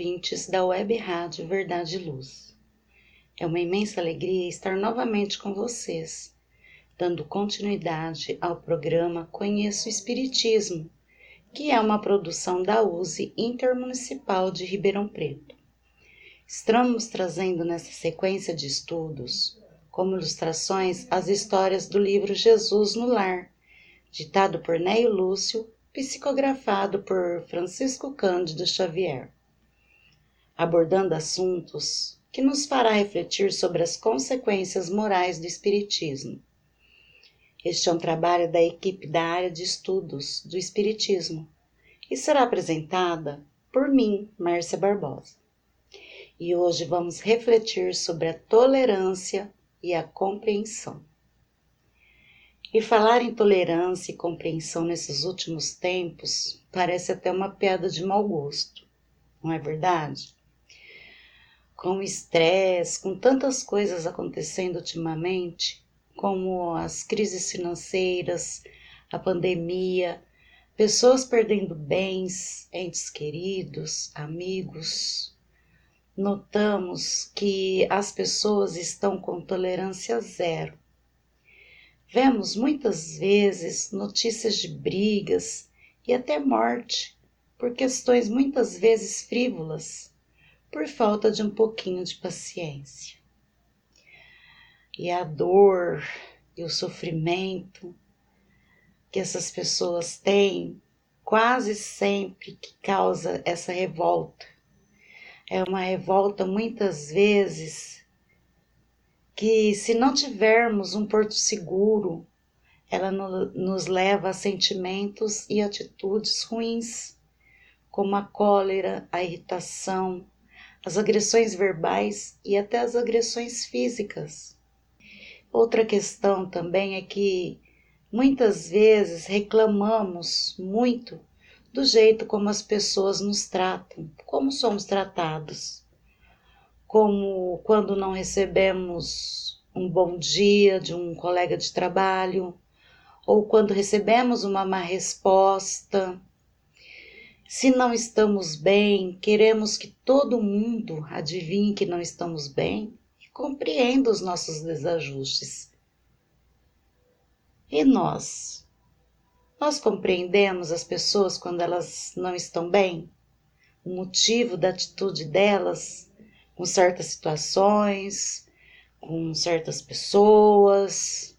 Ouvintes da Web Rádio Verdade e Luz. É uma imensa alegria estar novamente com vocês, dando continuidade ao programa Conheço o Espiritismo, que é uma produção da USE Intermunicipal de Ribeirão Preto. Estamos trazendo nessa sequência de estudos, como ilustrações, as histórias do livro Jesus no Lar, ditado por Neio Lúcio, psicografado por Francisco Cândido Xavier, abordando assuntos que nos fará refletir sobre as consequências morais do Espiritismo. Este é um trabalho da equipe da área de estudos do Espiritismo e será apresentada por mim, Márcia Barbosa. E hoje vamos refletir sobre a tolerância e a compreensão. E falar em tolerância e compreensão nesses últimos tempos parece até uma piada de mau gosto, não é verdade? Com estresse, com tantas coisas acontecendo ultimamente, como as crises financeiras, a pandemia, pessoas perdendo bens, entes queridos, amigos. Notamos que as pessoas estão com tolerância zero. Vemos muitas vezes notícias de brigas e até morte por questões muitas vezes frívolas, por falta de um pouquinho de paciência e a dor e o sofrimento que essas pessoas têm quase sempre que causa essa revolta. É uma revolta muitas vezes que se não tivermos um porto seguro, ela no, nos leva a sentimentos e atitudes ruins, como a cólera, a irritação, as agressões verbais e até as agressões físicas. Outra questão também é que muitas vezes reclamamos muito do jeito como as pessoas nos tratam, como somos tratados. Como quando não recebemos um bom dia de um colega de trabalho, ou quando recebemos uma má resposta. Se não estamos bem, queremos que todo mundo adivinhe que não estamos bem compreenda os nossos desajustes. E nós? Nós compreendemos as pessoas quando elas não estão bem? O motivo da atitude delas com certas situações, com certas pessoas?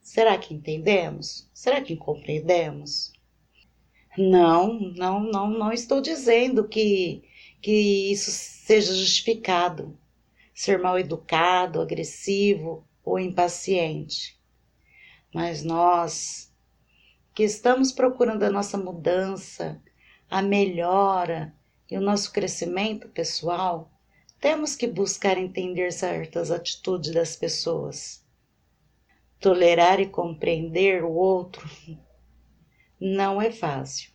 Será que entendemos? Será que compreendemos? Não, não, não, não estou dizendo que, que isso seja justificado ser mal educado, agressivo ou impaciente. Mas nós, que estamos procurando a nossa mudança, a melhora e o nosso crescimento pessoal, temos que buscar entender certas atitudes das pessoas. Tolerar e compreender o outro não é fácil,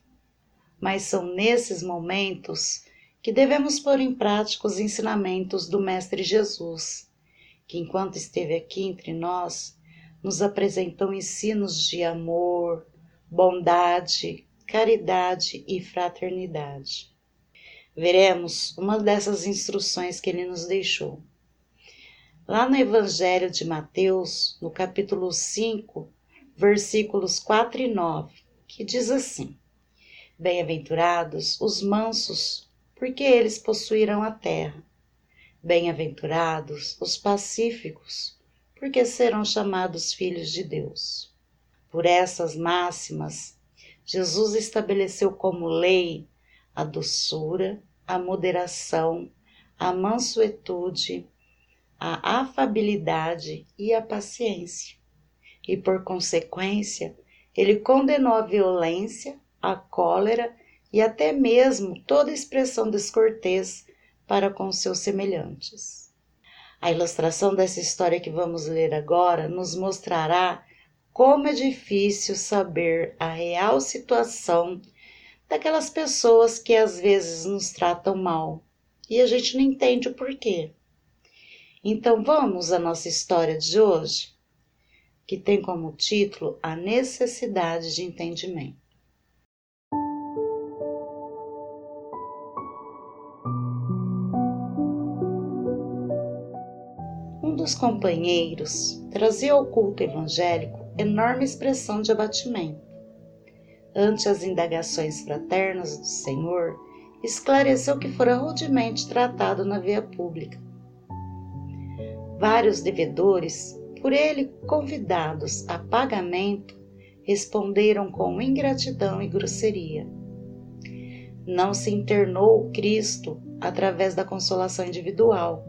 mas são nesses momentos que devemos pôr em prática os ensinamentos do Mestre Jesus, que enquanto esteve aqui entre nós, nos apresentou ensinos de amor, bondade, caridade e fraternidade. Veremos uma dessas instruções que ele nos deixou. Lá no Evangelho de Mateus, no capítulo 5, versículos 4 e 9, que diz assim: Bem-aventurados os mansos, porque eles possuirão a terra. Bem-aventurados os pacíficos, porque serão chamados filhos de Deus. Por essas máximas, Jesus estabeleceu como lei a doçura, a moderação, a mansuetude, a afabilidade e a paciência. E por consequência, ele condenou a violência, a cólera e até mesmo toda expressão descortês para com seus semelhantes. A ilustração dessa história que vamos ler agora nos mostrará como é difícil saber a real situação daquelas pessoas que às vezes nos tratam mal e a gente não entende o porquê. Então vamos à nossa história de hoje, que tem como título A Necessidade de Entendimento. Um dos companheiros trazia ao culto evangélico enorme expressão de abatimento. Ante as indagações fraternas do Senhor, esclareceu que fora rudemente tratado na via pública. Vários devedores, por ele convidados a pagamento, responderam com ingratidão e grosseria. Não se internou Cristo através da consolação individual,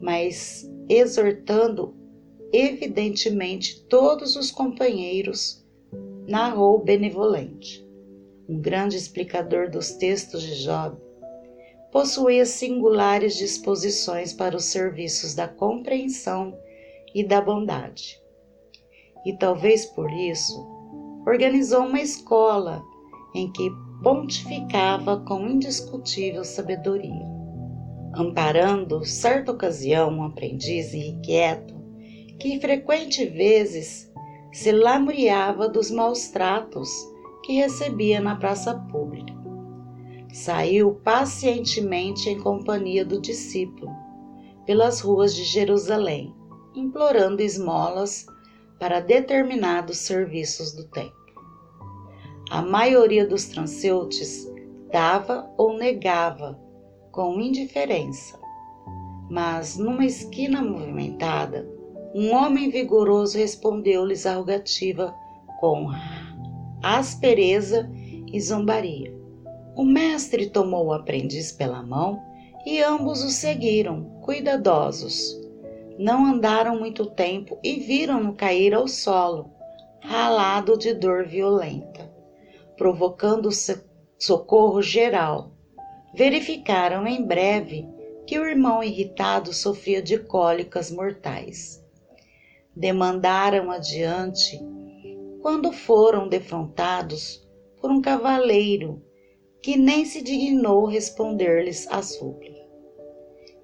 mas exortando evidentemente todos os companheiros, narrou benevolente. Um grande explicador dos textos de Job, possuía singulares disposições para os serviços da compreensão e da bondade. E talvez por isso, organizou uma escola em que pontificava com indiscutível sabedoria. Amparando certa ocasião um aprendiz irrequieto, que frequente vezes se lamuriava dos maus tratos que recebia na praça pública. Saiu pacientemente em companhia do discípulo pelas ruas de Jerusalém, implorando esmolas para determinados serviços do templo. A maioria dos transeuntes dava ou negava com indiferença, mas numa esquina movimentada, um homem vigoroso respondeu-lhes a rogativa com aspereza e zombaria. O mestre tomou o aprendiz pela mão e ambos o seguiram, cuidadosos. Não andaram muito tempo e viram-no cair ao solo, ralado de dor violenta, provocando socorro geral. Verificaram em breve que o irmão irritado sofria de cólicas mortais demandaram adiante quando foram defrontados por um cavaleiro que nem se dignou responder-lhes a súplica,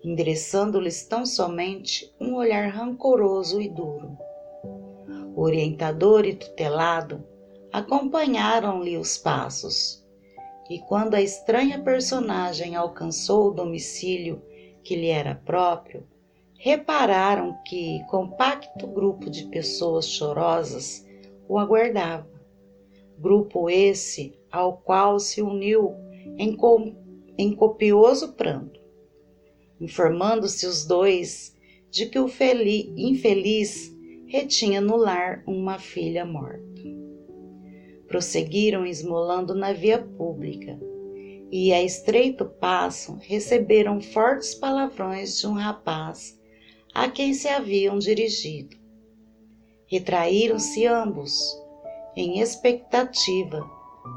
endereçando-lhes tão somente um olhar rancoroso e duro. O orientador e tutelado acompanharam-lhe os passos, e quando a estranha personagem alcançou o domicílio que lhe era próprio, repararam que compacto grupo de pessoas chorosas o aguardava. Grupo esse ao qual se uniu em, com, em copioso pranto, informando-se os dois de que o feliz, infeliz retinha no lar uma filha morta. Prosseguiram esmolando na via pública e, a estreito passo, receberam fortes palavrões de um rapaz a quem se haviam dirigido. Retraíram-se ambos, em expectativa,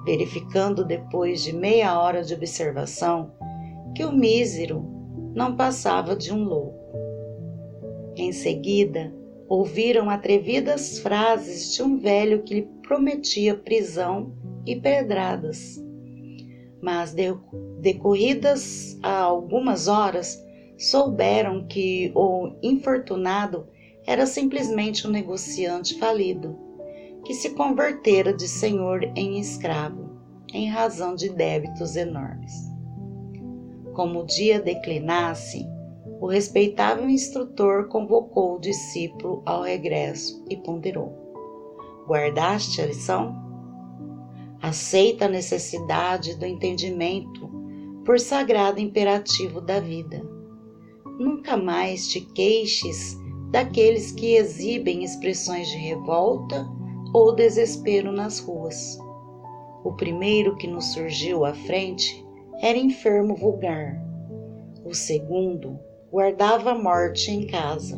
verificando depois de meia hora de observação que o mísero não passava de um louco. Em seguida, ouviram atrevidas frases de um velho que lhe prometia prisão e pedradas. mas decorridas algumas horas, souberam que o infortunado era simplesmente um negociante falido, que se convertera de senhor em escravo, em razão de débitos enormes. Como o dia declinasse, o respeitável instrutor convocou o discípulo ao regresso e ponderou: Guardaste a lição? Aceita a necessidade do entendimento por sagrado imperativo da vida. Nunca mais te queixes daqueles que exibem expressões de revolta ou desespero nas ruas. O primeiro que nos surgiu à frente era enfermo vulgar. O segundo guardava a morte em casa.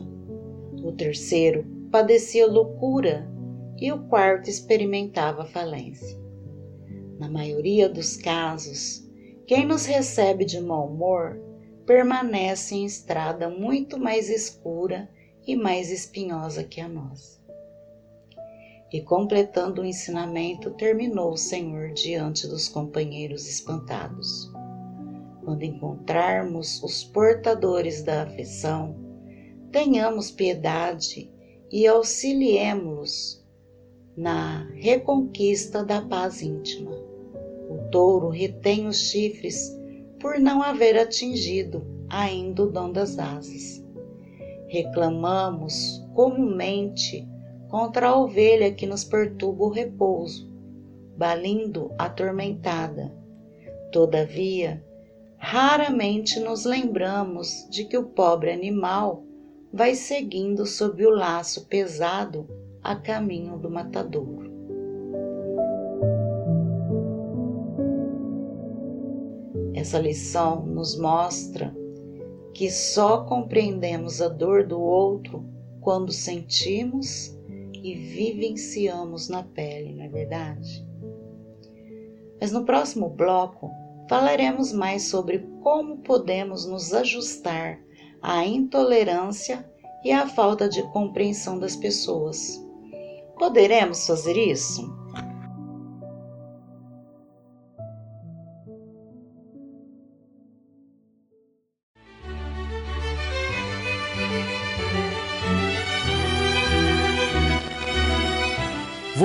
O terceiro padecia loucura e o quarto experimentava falência. Na maioria dos casos, quem nos recebe de mau humor permanece em estrada muito mais escura e mais espinhosa que a nossa. E completando o ensinamento, terminou o Senhor diante dos companheiros espantados. Quando encontrarmos os portadores da aflição, tenhamos piedade e auxiliemos-los na reconquista da paz íntima. O touro retém os chifres por não haver atingido ainda o dom das asas. Reclamamos comumente contra a ovelha que nos perturba o repouso, balindo atormentada. Todavia, raramente nos lembramos de que o pobre animal vai seguindo sob o laço pesado a caminho do matadouro. Essa lição nos mostra que só compreendemos a dor do outro quando sentimos e vivenciamos na pele, não é verdade? Mas no próximo bloco falaremos mais sobre como podemos nos ajustar à intolerância e à falta de compreensão das pessoas. Poderemos fazer isso?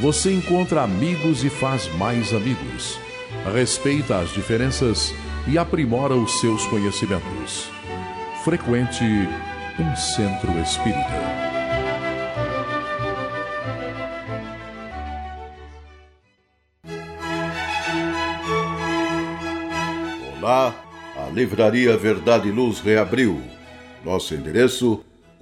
você encontra amigos e faz mais amigos. Respeita as diferenças e aprimora os seus conhecimentos. Frequente um centro espírita. Olá, a Livraria Verdade e Luz reabriu. Nosso endereço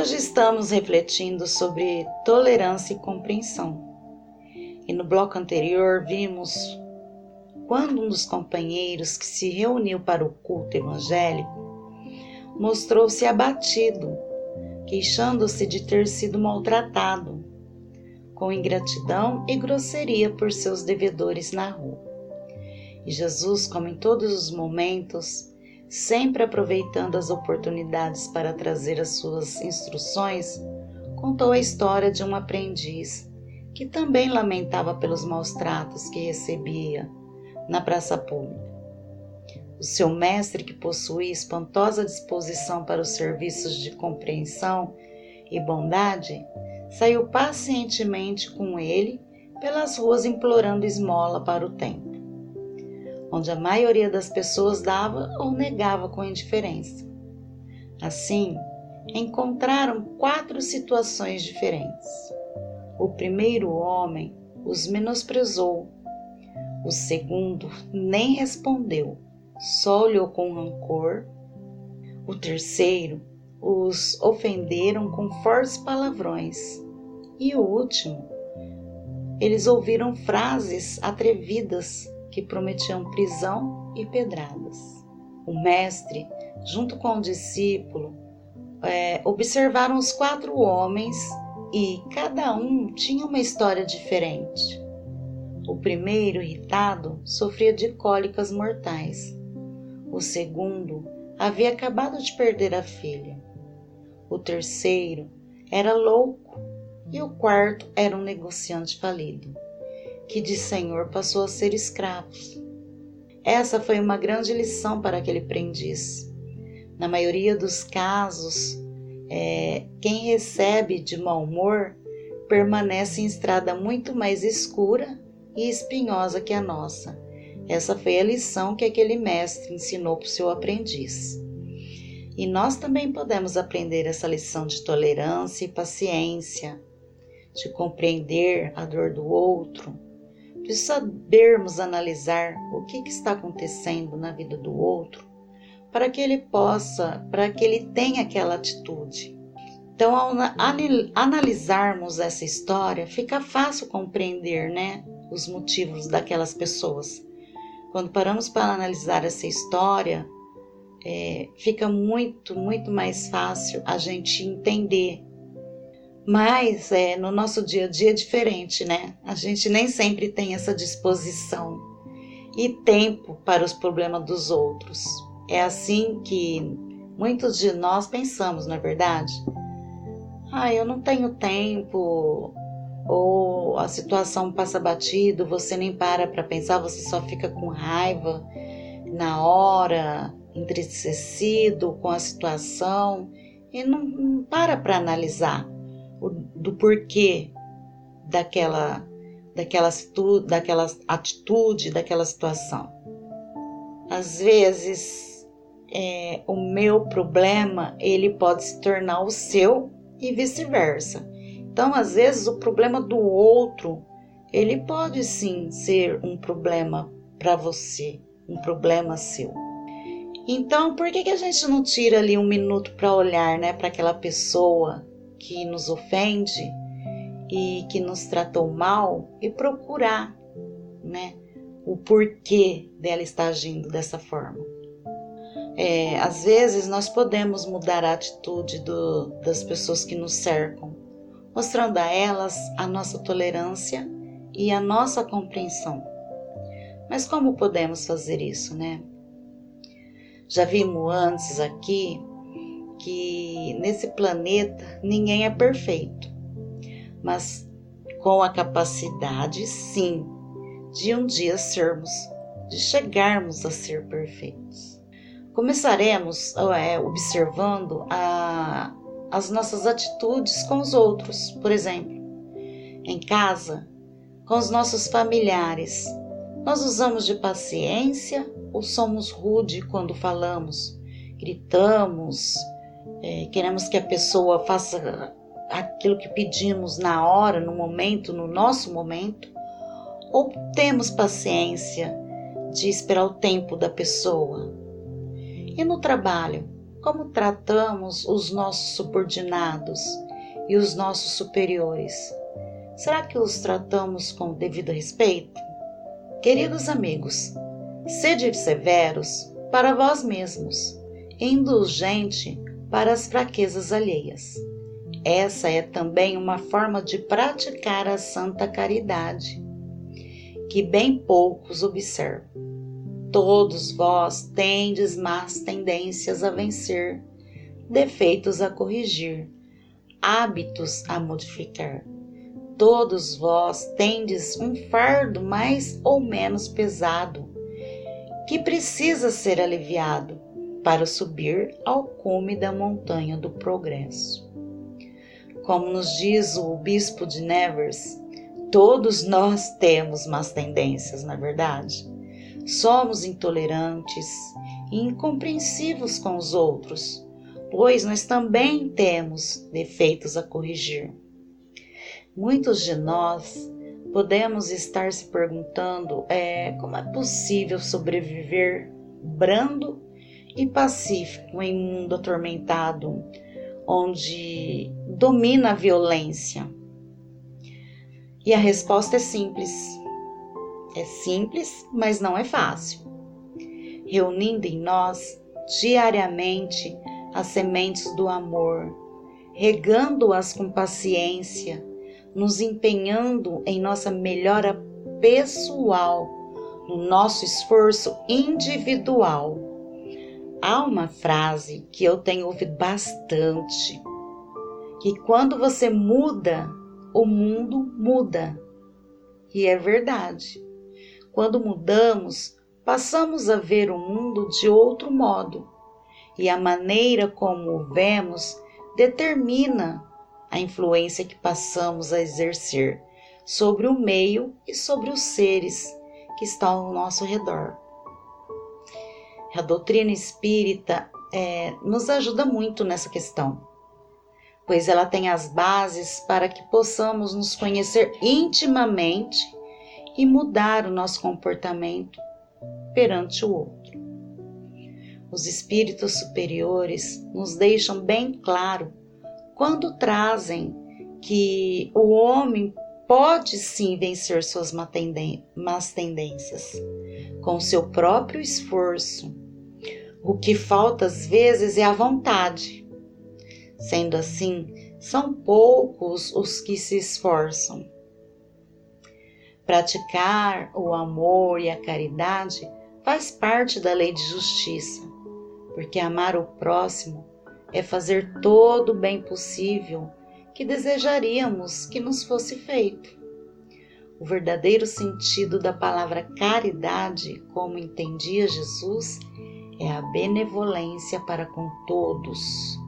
Hoje estamos refletindo sobre tolerância e compreensão. E no bloco anterior vimos quando um dos companheiros que se reuniu para o culto evangélico mostrou-se abatido, queixando-se de ter sido maltratado, com ingratidão e grosseria por seus devedores na rua. E Jesus, como em todos os momentos, sempre aproveitando as oportunidades para trazer as suas instruções, contou a história de um aprendiz que também lamentava pelos maus tratos que recebia na praça pública. o seu mestre, que possuía espantosa disposição para os serviços de compreensão e bondade, saiu pacientemente com ele pelas ruas implorando esmola para o templo, onde a maioria das pessoas dava ou negava com indiferença. Assim, encontraram quatro situações diferentes. O primeiro homem os menosprezou, o segundo nem respondeu, só olhou com rancor. O terceiro os ofenderam com fortes palavrões. E o último, eles ouviram frases atrevidas que prometiam prisão e pedradas. O mestre, junto com o discípulo, é, observaram os quatro homens e cada um tinha uma história diferente. O primeiro, irritado, sofria de cólicas mortais. O segundo havia acabado de perder a filha. O terceiro era louco e o quarto era um negociante falido, que de senhor passou a ser escravo. Essa foi uma grande lição para aquele aprendiz. Na maioria dos casos, é, quem recebe de mau humor permanece em estrada muito mais escura e espinhosa que a nossa. Essa foi a lição que aquele mestre ensinou para o seu aprendiz. E nós também podemos aprender essa lição de tolerância e paciência, de compreender a dor do outro, de sabermos analisar o que, que está acontecendo na vida do outro, para que ele possa, para que ele tenha aquela atitude. Então, ao analisarmos essa história, fica fácil compreender, né, os motivos daquelas pessoas. Quando paramos para analisar essa história, é, fica muito, muito mais fácil a gente entender. Mas é, no nosso dia a dia é diferente, né? A gente nem sempre tem essa disposição e tempo para os problemas dos outros. É assim que muitos de nós pensamos, não é verdade? Ah, eu não tenho tempo, ou a situação passa batido, você nem para para pensar, você só fica com raiva na hora, entristecido com a situação e não, não para para analisar do porquê daquela, daquela, daquela atitude, daquela situação. Às vezes, é, o meu problema ele pode se tornar o seu e vice-versa. Então, às vezes, o problema do outro, ele pode sim ser um problema para você, um problema seu. Então, por que, que a gente não tira ali um minuto para olhar, né, para aquela pessoa que nos ofende e que nos tratou mal e procurar, né, o porquê dela estar agindo dessa forma? É, às vezes nós podemos mudar a atitude do, das pessoas que nos cercam, mostrando a elas a nossa tolerância e a nossa compreensão. Mas como podemos fazer isso, né? Já vimos antes aqui que nesse planeta ninguém é perfeito, mas com a capacidade, sim, de um dia sermos, de chegarmos a ser perfeitos. Começaremos é, observando a, as nossas atitudes com os outros, por exemplo, em casa, com os nossos familiares. Nós usamos de paciência ou somos rude quando falamos, gritamos, é, queremos que a pessoa faça aquilo que pedimos na hora, no momento, no nosso momento, ou temos paciência de esperar o tempo da pessoa. E no trabalho, como tratamos os nossos subordinados e os nossos superiores? Será que os tratamos com devido respeito? Queridos amigos, sede severos para vós mesmos, indulgente para as fraquezas alheias. Essa é também uma forma de praticar a santa caridade, que bem poucos observam. Todos vós tendes más tendências a vencer, defeitos a corrigir, hábitos a modificar. Todos vós tendes um fardo mais ou menos pesado, que precisa ser aliviado para subir ao cume da montanha do progresso. Como nos diz o bispo de Nevers, todos nós temos más tendências, na é verdade. Somos intolerantes e incompreensivos com os outros, pois nós também temos defeitos a corrigir. Muitos de nós podemos estar se perguntando é, como é possível sobreviver brando e pacífico em um mundo atormentado, onde domina a violência? E a resposta é simples. É simples, mas não é fácil. Reunindo em nós diariamente as sementes do amor, regando-as com paciência, nos empenhando em nossa melhora pessoal, no nosso esforço individual. Há uma frase que eu tenho ouvido bastante, que quando você muda, o mundo muda. E é verdade. Quando mudamos, passamos a ver o mundo de outro modo, e a maneira como o vemos determina a influência que passamos a exercer sobre o meio e sobre os seres que estão ao nosso redor. A doutrina espírita é, nos ajuda muito nessa questão, pois ela tem as bases para que possamos nos conhecer intimamente e mudar o nosso comportamento perante o outro. Os espíritos superiores nos deixam bem claro quando trazem que o homem pode sim vencer suas más tendências com seu próprio esforço. O que falta às vezes é a vontade. Sendo assim, são poucos os que se esforçam. Praticar o amor e a caridade faz parte da lei de justiça, porque amar o próximo é fazer todo o bem possível que desejaríamos que nos fosse feito. O verdadeiro sentido da palavra caridade, como entendia Jesus, é a benevolência para com todos,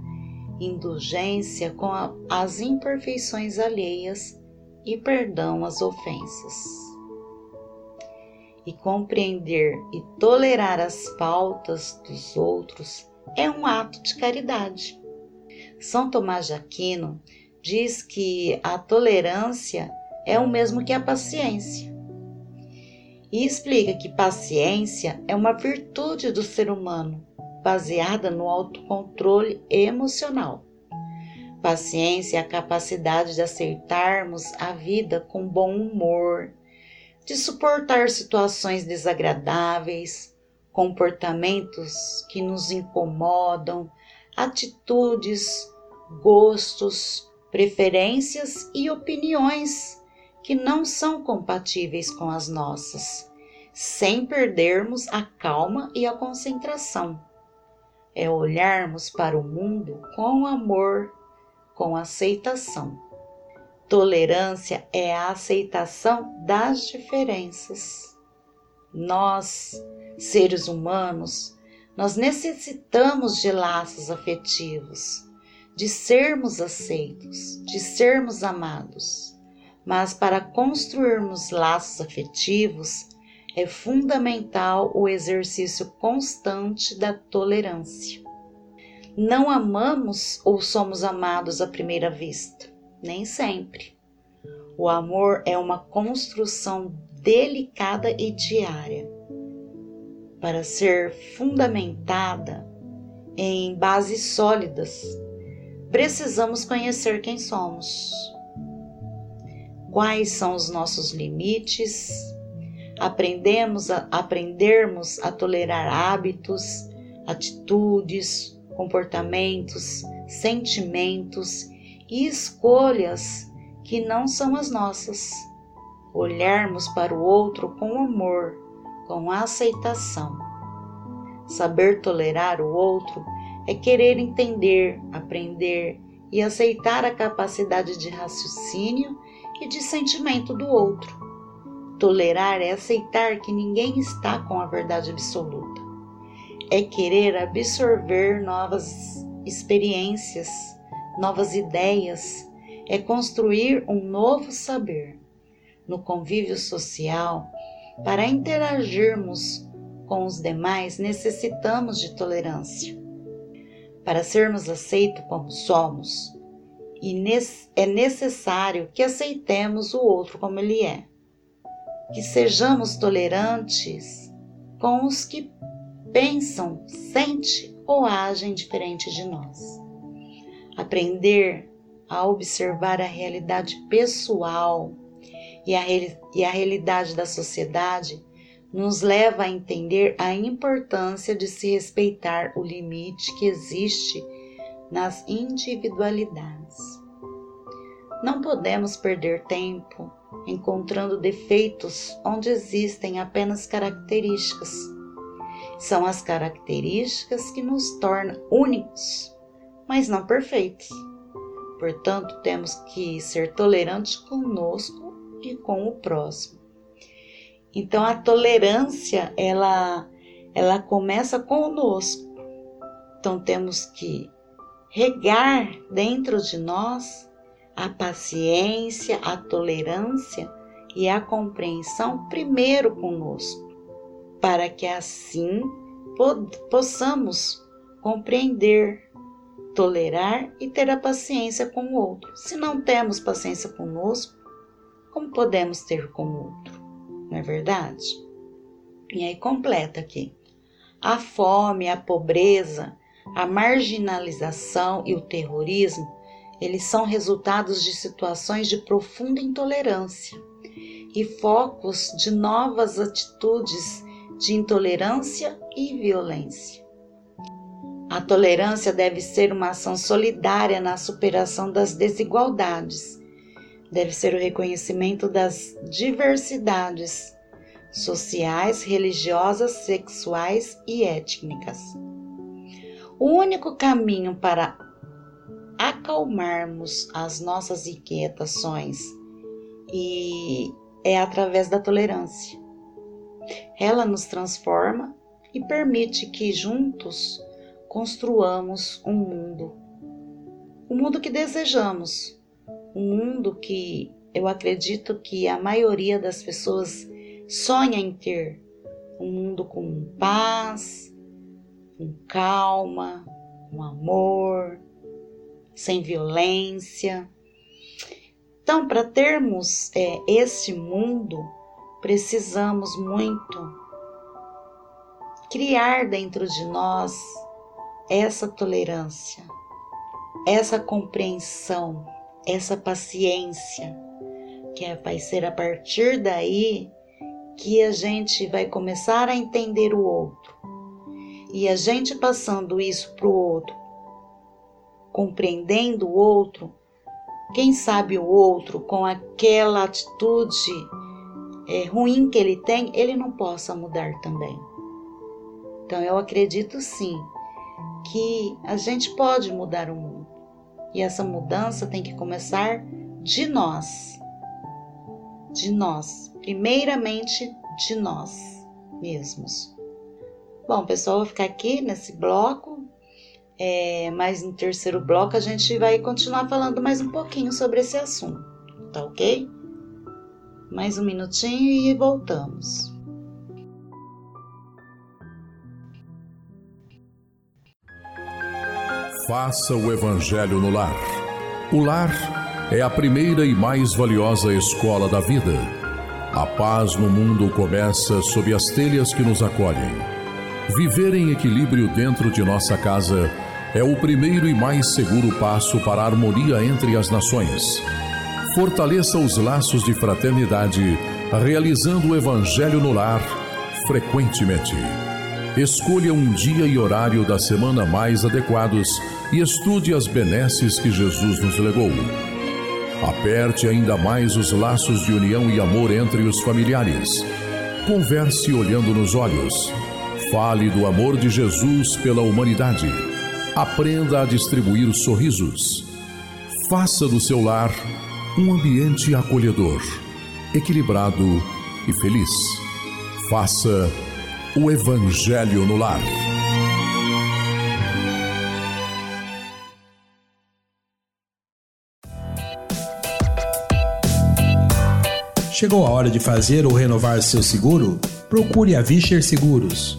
indulgência com a, as imperfeições alheias e perdão às ofensas. E compreender e tolerar as faltas dos outros é um ato de caridade. São Tomás de Aquino diz que a tolerância é o mesmo que a paciência. E explica que paciência é uma virtude do ser humano, baseada no autocontrole emocional. Paciência é a capacidade de aceitarmos a vida com bom humor, de suportar situações desagradáveis, comportamentos que nos incomodam, atitudes, gostos, preferências e opiniões que não são compatíveis com as nossas, sem perdermos a calma e a concentração. É olharmos para o mundo com amor, com aceitação. Tolerância é a aceitação das diferenças. Nós seres humanos, nós necessitamos de laços afetivos, de sermos aceitos, de sermos amados. Mas para construirmos laços afetivos, é fundamental o exercício constante da tolerância. Não amamos ou somos amados à primeira vista, nem sempre. O amor é uma construção delicada e diária para ser fundamentada em bases sólidas, precisamos conhecer quem somos, quais são os nossos limites, aprendemos a, aprendermos a tolerar hábitos, atitudes, comportamentos, sentimentos e escolhas que não são as nossas. Olharmos para o outro com amor, com aceitação. Saber tolerar o outro é querer entender, aprender e aceitar a capacidade de raciocínio e de sentimento do outro. tolerar é aceitar que ninguém está com a verdade absoluta. É querer absorver novas experiências, novas ideias, é construir um novo saber. No convívio social, para interagirmos com os demais, necessitamos de tolerância. Para sermos aceitos como somos, e é necessário que aceitemos o outro como ele é. Que sejamos tolerantes com os que pensam, sentem ou agem diferente de nós. Aprender a observar a realidade pessoal e a, e a realidade da sociedade nos leva a entender a importância de se respeitar o limite que existe nas individualidades. Não podemos perder tempo encontrando defeitos onde existem apenas características. São as características que nos tornam únicos, mas não perfeitos. Portanto, temos que ser tolerantes conosco e com o próximo. Então a tolerância ela ela começa conosco. Então temos que regar dentro de nós a paciência, a tolerância e a compreensão primeiro conosco, para que assim possamos compreender, tolerar e ter a paciência com o outro. Se não temos paciência conosco, como podemos ter com o outro? não é verdade? E aí completa aqui. A fome, a pobreza, a marginalização e o terrorismo, eles são resultados de situações de profunda intolerância e focos de novas atitudes de intolerância e violência. A tolerância deve ser uma ação solidária na superação das desigualdades deve ser o reconhecimento das diversidades sociais, religiosas, sexuais e étnicas. O único caminho para acalmarmos as nossas inquietações e é através da tolerância. Ela nos transforma e permite que juntos construamos um mundo, o mundo que desejamos, um mundo que eu acredito que a maioria das pessoas sonha em ter. Um mundo com paz, com calma, com amor, sem violência. Então, para termos é, esse mundo, precisamos muito criar dentro de nós essa tolerância, essa compreensão, essa paciência, que é, vai ser a partir daí que a gente vai começar a entender o outro. E a gente passando isso para o outro, compreendendo o outro, quem sabe o outro com aquela atitude é, ruim que ele tem, ele não possa mudar também. Então eu acredito sim que a gente pode mudar o mundo. E essa mudança tem que começar de nós. De nós. Primeiramente de nós mesmos. Bom, pessoal, vou ficar aqui nesse bloco. É, mas no terceiro bloco a gente vai continuar falando mais um pouquinho sobre esse assunto, tá ok? Mais um minutinho e voltamos. Faça o Evangelho no lar. O lar é a primeira e mais valiosa escola da vida. A paz no mundo começa sob as telhas que nos acolhem. Viver em equilíbrio dentro de nossa casa é o primeiro e mais seguro passo para a harmonia entre as nações. Fortaleça os laços de fraternidade, realizando o Evangelho no lar frequentemente. Escolha um dia e horário da semana mais adequados e estude as benesses que Jesus nos legou. Aperte ainda mais os laços de união e amor entre os familiares. Converse olhando nos olhos. Fale do amor de Jesus pela humanidade. Aprenda a distribuir sorrisos. Faça do seu lar um ambiente acolhedor, equilibrado e feliz. Faça o Evangelho no lar. Chegou a hora de fazer ou renovar seu seguro? Procure a Vischer Seguros,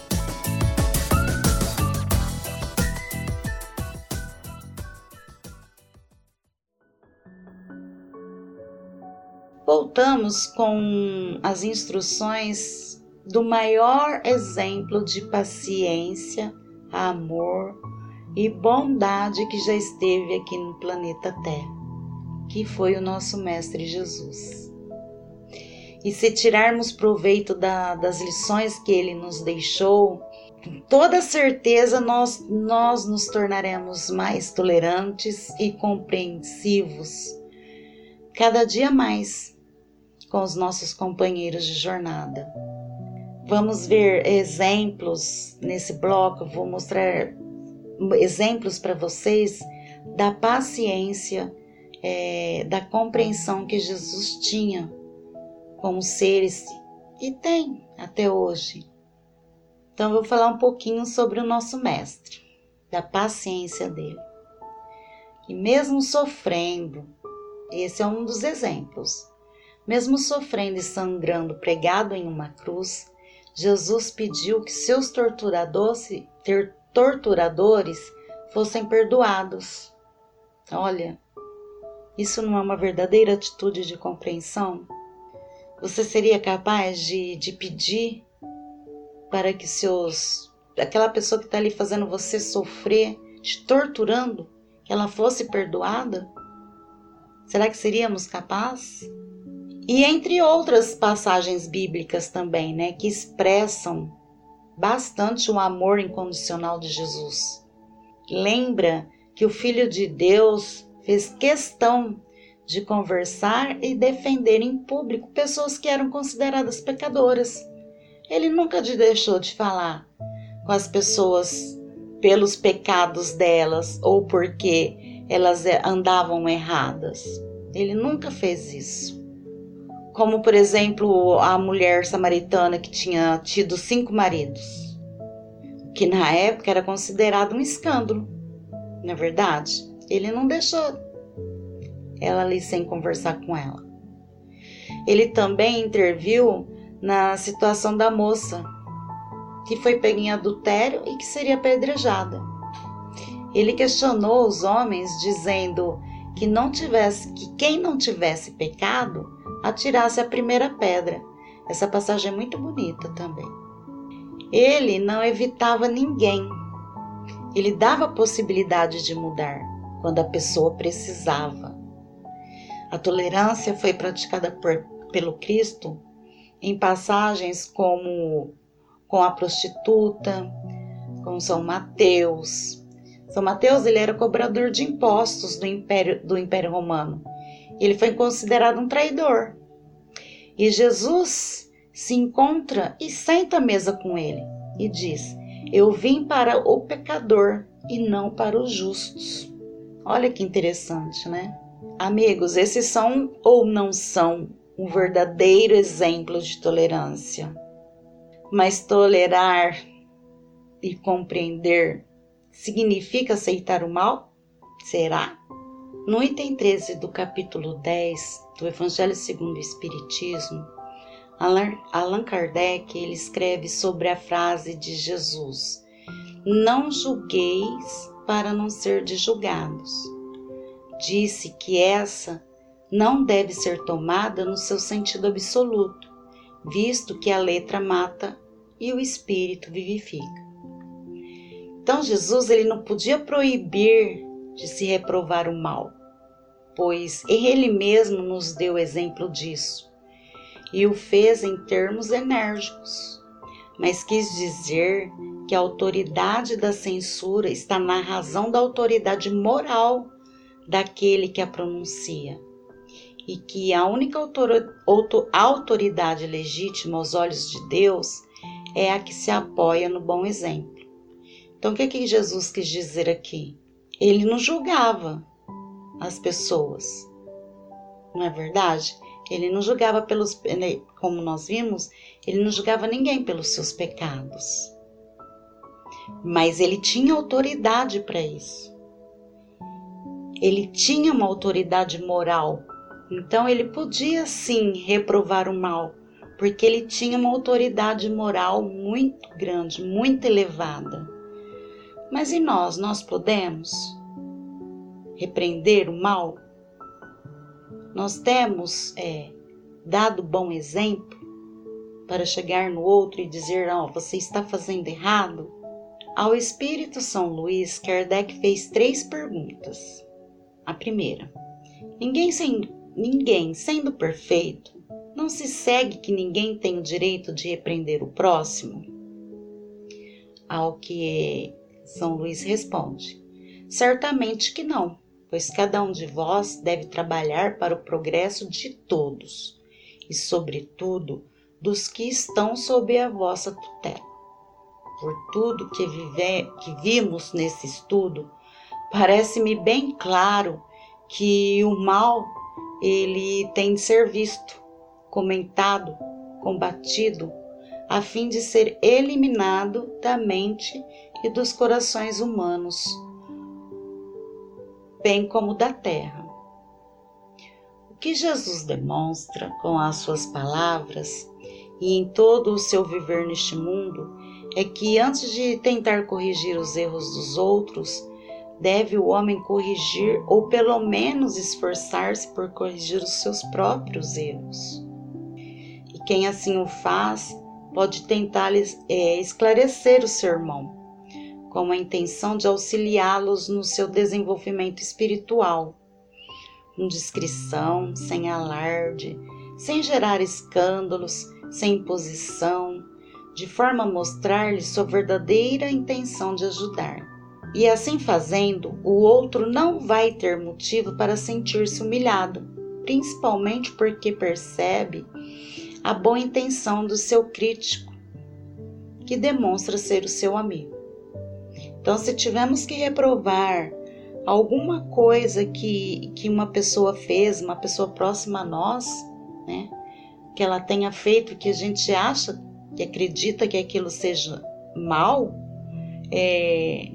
Voltamos com as instruções do maior exemplo de paciência, amor e bondade que já esteve aqui no planeta Terra, que foi o nosso Mestre Jesus. E se tirarmos proveito da, das lições que ele nos deixou, com toda certeza nós, nós nos tornaremos mais tolerantes e compreensivos, cada dia mais com os nossos companheiros de jornada. Vamos ver exemplos nesse bloco, vou mostrar exemplos para vocês da paciência, é, da compreensão que Jesus tinha com os seres e tem até hoje. Então, vou falar um pouquinho sobre o nosso Mestre, da paciência dele. E mesmo sofrendo, esse é um dos exemplos. Mesmo sofrendo e sangrando pregado em uma cruz, Jesus pediu que seus torturadores, fossem perdoados. Olha, isso não é uma verdadeira atitude de compreensão? Você seria capaz de, de pedir para que seus. aquela pessoa que está ali fazendo você sofrer, te torturando, que ela fosse perdoada? Será que seríamos capazes? E entre outras passagens bíblicas também, né, que expressam bastante o amor incondicional de Jesus. Lembra que o Filho de Deus fez questão de conversar e defender em público pessoas que eram consideradas pecadoras. Ele nunca deixou de falar com as pessoas pelos pecados delas ou porque elas andavam erradas. Ele nunca fez isso como por exemplo a mulher samaritana que tinha tido cinco maridos, que na época era considerado um escândalo, na é verdade. Ele não deixou ela ali sem conversar com ela. Ele também interviu na situação da moça que foi pega em adultério e que seria apedrejada. Ele questionou os homens dizendo que não tivesse que quem não tivesse pecado atirasse a primeira pedra. Essa passagem é muito bonita também. Ele não evitava ninguém. Ele dava possibilidade de mudar quando a pessoa precisava. A tolerância foi praticada por, pelo Cristo em passagens como com a prostituta, com São Mateus. São Mateus ele era cobrador de impostos do Império, do Império Romano ele foi considerado um traidor. E Jesus se encontra e senta à mesa com ele e diz: Eu vim para o pecador e não para os justos. Olha que interessante, né? Amigos, esses são ou não são um verdadeiro exemplo de tolerância. Mas tolerar e compreender significa aceitar o mal? Será? No item 13 do capítulo 10 do Evangelho segundo o Espiritismo, Allan Kardec ele escreve sobre a frase de Jesus: Não julgueis para não ser julgados. Disse que essa não deve ser tomada no seu sentido absoluto, visto que a letra mata e o espírito vivifica. Então Jesus ele não podia proibir de se reprovar o mal, pois ele mesmo nos deu exemplo disso e o fez em termos enérgicos. mas quis dizer que a autoridade da censura está na razão da autoridade moral daquele que a pronuncia e que a única autoridade legítima aos olhos de Deus é a que se apoia no bom exemplo. Então, o que, que Jesus quis dizer aqui? Ele não julgava as pessoas, não é verdade? Ele não julgava pelos, como nós vimos, ele não julgava ninguém pelos seus pecados. Mas ele tinha autoridade para isso. Ele tinha uma autoridade moral então ele podia sim reprovar o mal, porque ele tinha uma autoridade moral muito grande, muito elevada. Mas e nós, nós podemos repreender o mal? Nós temos é, dado bom exemplo para chegar no outro e dizer: Ó, oh, você está fazendo errado? Ao Espírito São Luís, Kardec fez três perguntas. A primeira: Ninguém sem Ninguém, sendo perfeito, não se segue que ninguém tem o direito de repreender o próximo? Ao que São Luís responde: Certamente que não, pois cada um de vós deve trabalhar para o progresso de todos, e, sobretudo, dos que estão sob a vossa tutela. Por tudo que, vive, que vimos nesse estudo, parece-me bem claro que o mal ele tem de ser visto, comentado, combatido, a fim de ser eliminado da mente e dos corações humanos, bem como da terra. O que Jesus demonstra com as suas palavras e em todo o seu viver neste mundo é que antes de tentar corrigir os erros dos outros, deve o homem corrigir ou pelo menos esforçar-se por corrigir os seus próprios erros. E quem assim o faz pode tentar é, esclarecer o seu irmão, com a intenção de auxiliá-los no seu desenvolvimento espiritual, com discrição, sem alarde, sem gerar escândalos, sem imposição, de forma a mostrar-lhe sua verdadeira intenção de ajudar. E assim fazendo, o outro não vai ter motivo para sentir-se humilhado, principalmente porque percebe a boa intenção do seu crítico, que demonstra ser o seu amigo. Então, se tivermos que reprovar alguma coisa que, que uma pessoa fez, uma pessoa próxima a nós, né, que ela tenha feito que a gente acha, que acredita que aquilo seja mal, é,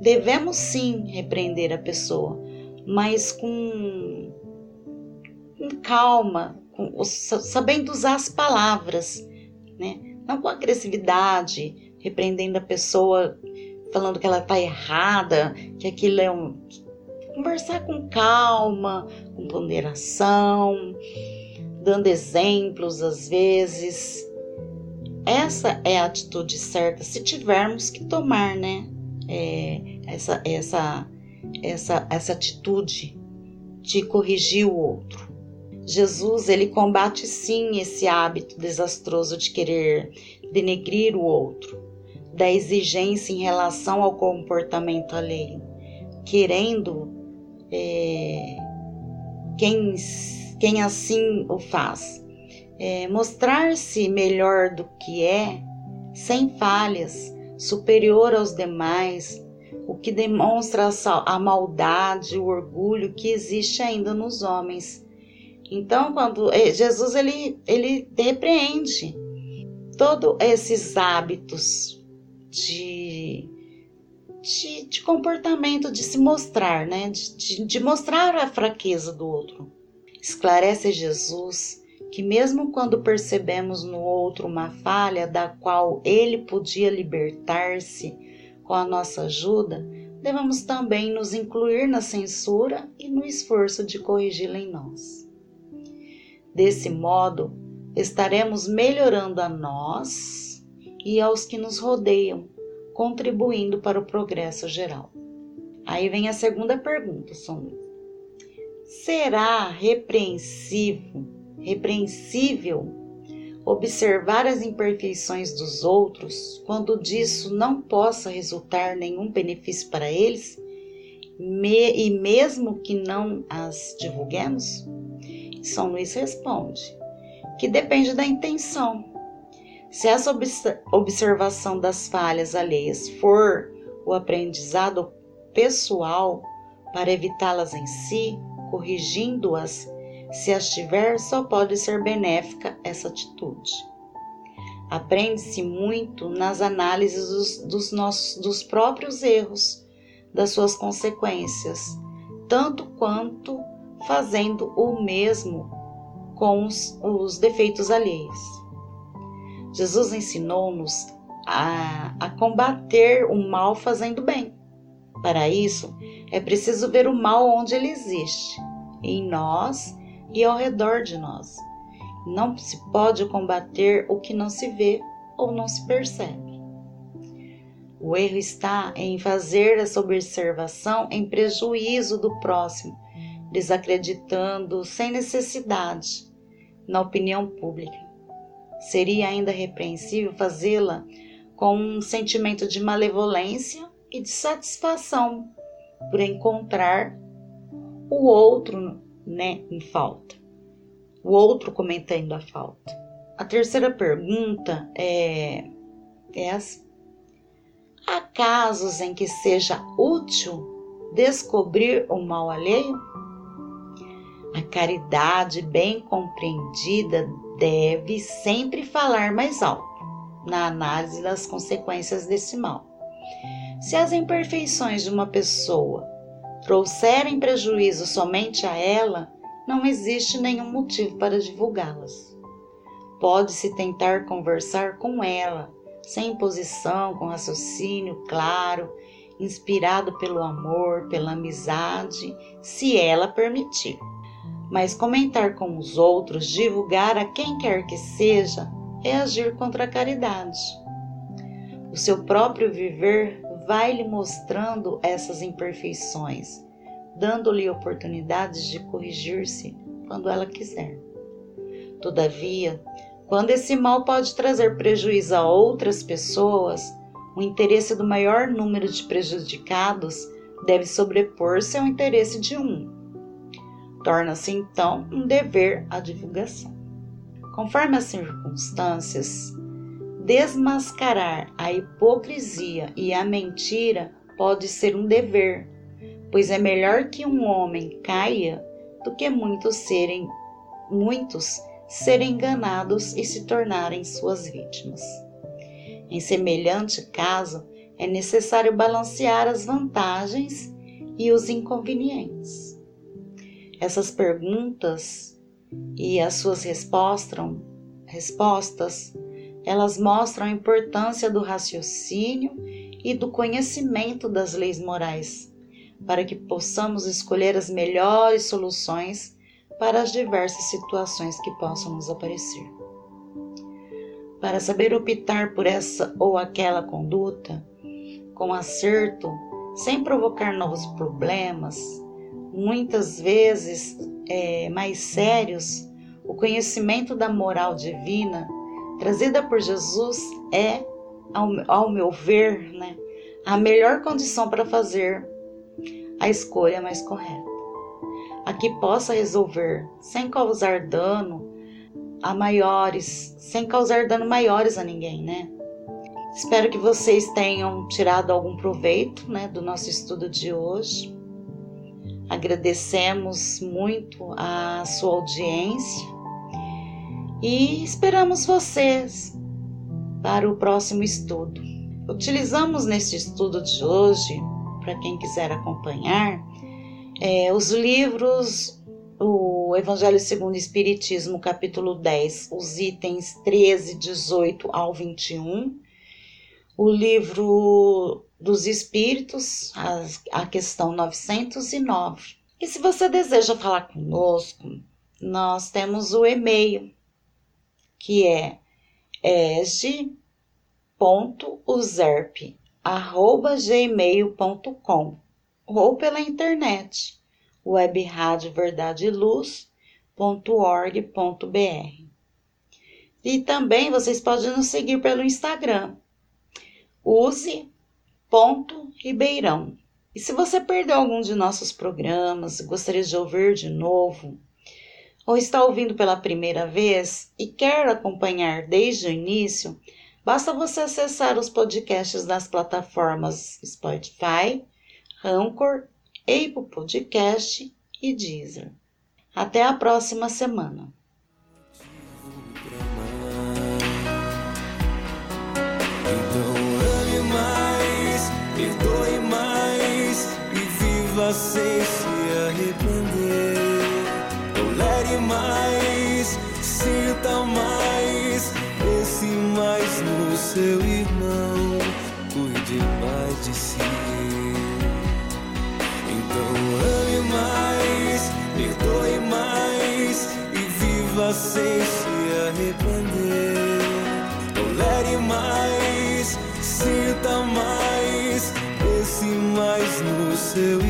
devemos sim repreender a pessoa, mas com, com calma, com, sabendo usar as palavras, né? não com agressividade, repreendendo a pessoa, falando que ela está errada, que aquilo é um. Conversar com calma, com ponderação, dando exemplos às vezes. Essa é a atitude certa, se tivermos que tomar, né? é, essa, essa, essa, essa atitude de corrigir o outro. Jesus ele combate sim esse hábito desastroso de querer denegrir o outro, da exigência em relação ao comportamento alheio, querendo é, quem, quem assim o faz é, mostrar-se melhor do que é, sem falhas, superior aos demais, o que demonstra a maldade, o orgulho que existe ainda nos homens. Então, quando eh, Jesus ele, ele repreende todos esses hábitos de, de, de, comportamento, de se mostrar, né? De, de, de mostrar a fraqueza do outro. Esclarece Jesus que, mesmo quando percebemos no outro uma falha da qual ele podia libertar-se com a nossa ajuda, devemos também nos incluir na censura e no esforço de corrigi-la em nós. Desse modo, estaremos melhorando a nós e aos que nos rodeiam, contribuindo para o progresso geral. Aí vem a segunda pergunta, São Será repreensível repreensível observar as imperfeições dos outros, quando disso não possa resultar nenhum benefício para eles, me, e mesmo que não as divulguemos? São Luís responde que depende da intenção. Se essa observação das falhas alheias for o aprendizado pessoal para evitá-las em si, corrigindo-as se as tiver, só pode ser benéfica essa atitude. Aprende-se muito nas análises dos, dos, nossos, dos próprios erros, das suas consequências, tanto quanto fazendo o mesmo com os, os defeitos alheios. Jesus ensinou-nos a, a combater o mal fazendo bem. Para isso, é preciso ver o mal onde ele existe, em nós e ao redor de nós. Não se pode combater o que não se vê ou não se percebe. O erro está em fazer essa observação em prejuízo do próximo, desacreditando sem necessidade na opinião pública. Seria ainda repreensível fazê-la com um sentimento de malevolência e de satisfação por encontrar o outro né, em falta. O outro comentando a falta. A terceira pergunta é, é essa. Há casos em que seja útil descobrir o mal alheio? A caridade bem compreendida deve sempre falar mais alto na análise das consequências desse mal. Se as imperfeições de uma pessoa trouxerem prejuízo somente a ela, não existe nenhum motivo para divulgá-las. Pode-se tentar conversar com ela, sem imposição, com raciocínio claro, inspirado pelo amor, pela amizade, se ela permitir. Mas comentar com os outros, divulgar a quem quer que seja, é agir contra a caridade. O seu próprio viver vai lhe mostrando essas imperfeições, dando-lhe oportunidades de corrigir-se quando ela quiser. Todavia, quando esse mal pode trazer prejuízo a outras pessoas, o interesse do maior número de prejudicados deve sobrepor-se ao interesse de um. Torna-se então um dever a divulgação. Conforme as circunstâncias, Desmascarar a hipocrisia e a mentira pode ser um dever, pois é melhor que um homem caia do que muitos serem muitos serem enganados e se tornarem suas vítimas. Em semelhante caso, é necessário balancear as vantagens e os inconvenientes. Essas perguntas e as suas respostas, respostas elas mostram a importância do raciocínio e do conhecimento das leis morais, para que possamos escolher as melhores soluções para as diversas situações que possam nos aparecer. Para saber optar por essa ou aquela conduta, com acerto, sem provocar novos problemas, muitas vezes é, mais sérios, o conhecimento da moral divina trazida por Jesus é, ao, ao meu ver, né, a melhor condição para fazer a escolha mais correta. A que possa resolver sem causar dano a maiores, sem causar dano maiores a ninguém, né? Espero que vocês tenham tirado algum proveito, né, do nosso estudo de hoje. Agradecemos muito a sua audiência e esperamos vocês para o próximo estudo. Utilizamos neste estudo de hoje, para quem quiser acompanhar, é, os livros o Evangelho segundo o Espiritismo, capítulo 10, os itens 13, 18 ao 21, o livro dos Espíritos, a, a questão 909. E se você deseja falar conosco, nós temos o e-mail que é ege.userp.gmail.com ou pela internet webradioverdadeluz.org.br. E também vocês podem nos seguir pelo Instagram. Use.ribeirão. E se você perdeu algum de nossos programas, gostaria de ouvir de novo, ou está ouvindo pela primeira vez e quer acompanhar desde o início, basta você acessar os podcasts das plataformas Spotify, Anchor, Apple Podcast e Deezer. Até a próxima semana. Perdoe mais e viva sem se arrepender. Tolere mais, sinta mais, pense mais no seu no